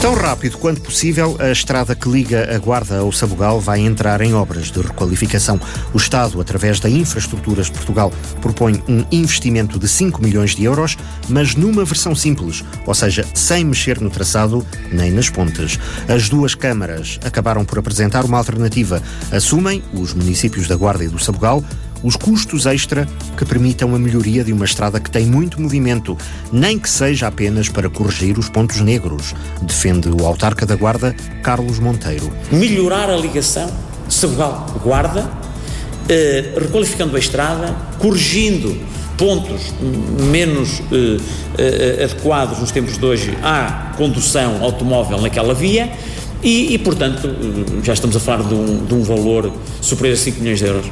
Tão rápido quanto possível, a estrada que liga a Guarda ao Sabugal vai entrar em obras de requalificação. O Estado, através da Infraestruturas de Portugal, propõe um investimento de 5 milhões de euros, mas numa versão simples, ou seja, sem mexer no traçado nem nas pontes. As duas câmaras acabaram por apresentar uma alternativa. Assumem, os municípios da Guarda e do Sabugal, os custos extra que permitam a melhoria de uma estrada que tem muito movimento, nem que seja apenas para corrigir os pontos negros, defende o autarca da Guarda, Carlos Monteiro. Melhorar a ligação Sabugal-Guarda, eh, requalificando a estrada, corrigindo pontos menos eh, eh, adequados nos tempos de hoje à condução automóvel naquela via e, e portanto, já estamos a falar de um, de um valor superior a 5 milhões de euros.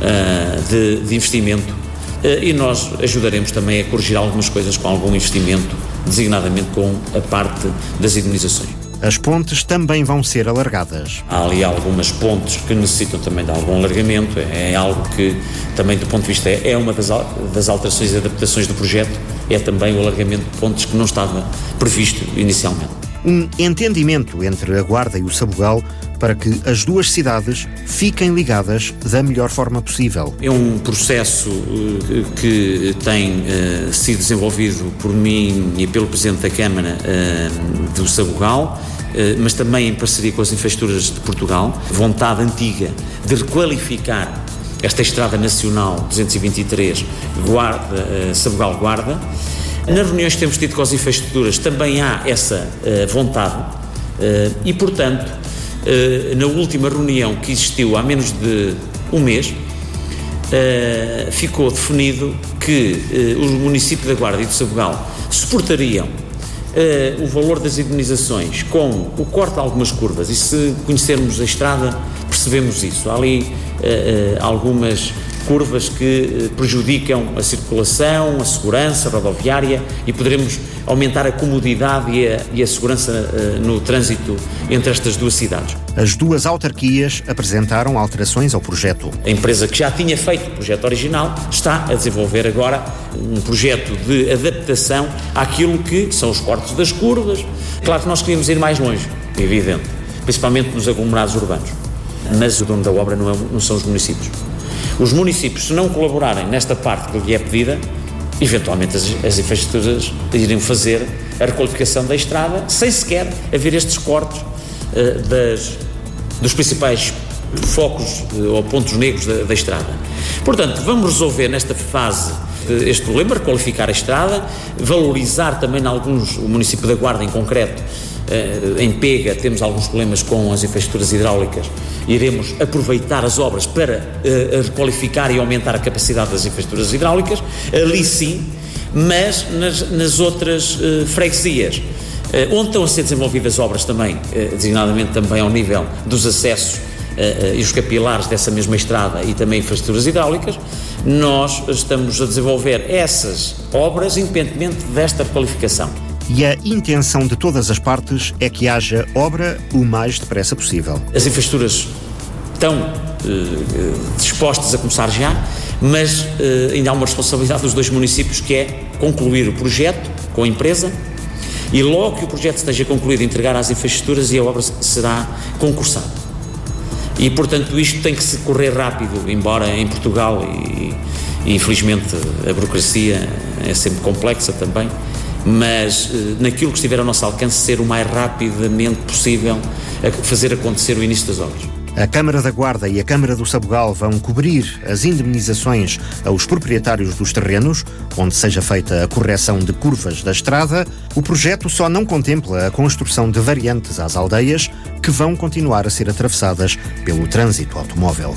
Eh, de, de, investimento uh, e nós ajudaremos também a corrigir algumas coisas com algum investimento, designadamente com a parte das indenizações. As pontes também vão ser alargadas. Há ali algumas pontes que necessitam também de algum alargamento, é, é algo que também do ponto de vista é, uma das, das alterações e adaptações do projeto, é também o alargamento de pontes que não estava previsto inicialmente. Um entendimento entre a Guarda e o Sabugal para que as duas cidades fiquem ligadas da melhor forma possível. É um processo eh, que tem uh, sido desenvolvido por mim e pelo Presidente da Câmara uh, do Sabugal, mas também em parceria com as infraestruturas de Portugal. Vontade antiga de requalificar esta Estrada Nacional 223 Guarda, Sabugal-Guarda. Nas reuniões que temos tido com as infraestruturas também há essa vontade e, portanto, eh, na última reunião que existiu há menos de um mês, ficou definido que os municípios da Guarda e do Sabugal suportariam o valor das indenizações com o corte de algumas curvas e se conhecermos a estrada percebemos isso. Há ali algumas curvas que eh, prejudicam a circulação, a segurança rodoviária e poderemos aumentar a comodidade e a, e a segurança uh, no trânsito entre estas duas cidades. As duas autarquias apresentaram alterações ao projeto. A empresa que já tinha feito o projeto original está a desenvolver agora um projeto de adaptação àquilo que são os cortes das curvas. Claro que nós queríamos ir mais longe, evidente, principalmente nos aglomerados urbanos. Mas o dono da obra não, é, não são os municípios. Os municípios, se não colaborarem nesta parte que lhe é pedida, eventualmente as, as infraestruturas iriam fazer a requalificação da estrada sem sequer haver estes cortes uh, das, dos principais focos uh, ou pontos negros da, da, estrada. Portanto, vamos resolver nesta fase uh, este problema, requalificar a estrada, valorizar também em alguns, o município da Guarda em concreto, eh, em Pega temos alguns problemas com as infraestruturas hidráulicas. Iremos aproveitar as obras para uh, requalificar e aumentar a capacidade das infraestruturas hidráulicas, ali sim, mas nas, nas outras uh, freguesias. Onde estão a ser desenvolvidas obras também, designadamente também ao nível dos acessos e os capilares dessa mesma estrada e também infraestruturas hidráulicas, nós estamos a desenvolver essas obras independentemente desta requalificação e a intenção de todas as partes é que haja obra o mais depressa possível. As infraestruturas estão eh, dispostas a começar já, mas eh, ainda há uma responsabilidade dos dois municípios que é concluir o projeto com a empresa e logo que o projeto esteja concluído, entregar às infraestruturas e a obra será concursada. E, portanto, isto tem que se correr rápido, embora em Portugal, e, e infelizmente a burocracia é sempre complexa também, mas eh, naquilo que estiver ao nosso alcance, ser o mais rapidamente possível a fazer acontecer o início das obras. A Câmara da Guarda e a Câmara do Sabugal vão cobrir as indemnizações aos proprietários dos terrenos, onde seja feita a correção de curvas da estrada. O projeto só não contempla a construção de variantes às aldeias, que vão continuar a ser atravessadas pelo trânsito automóvel.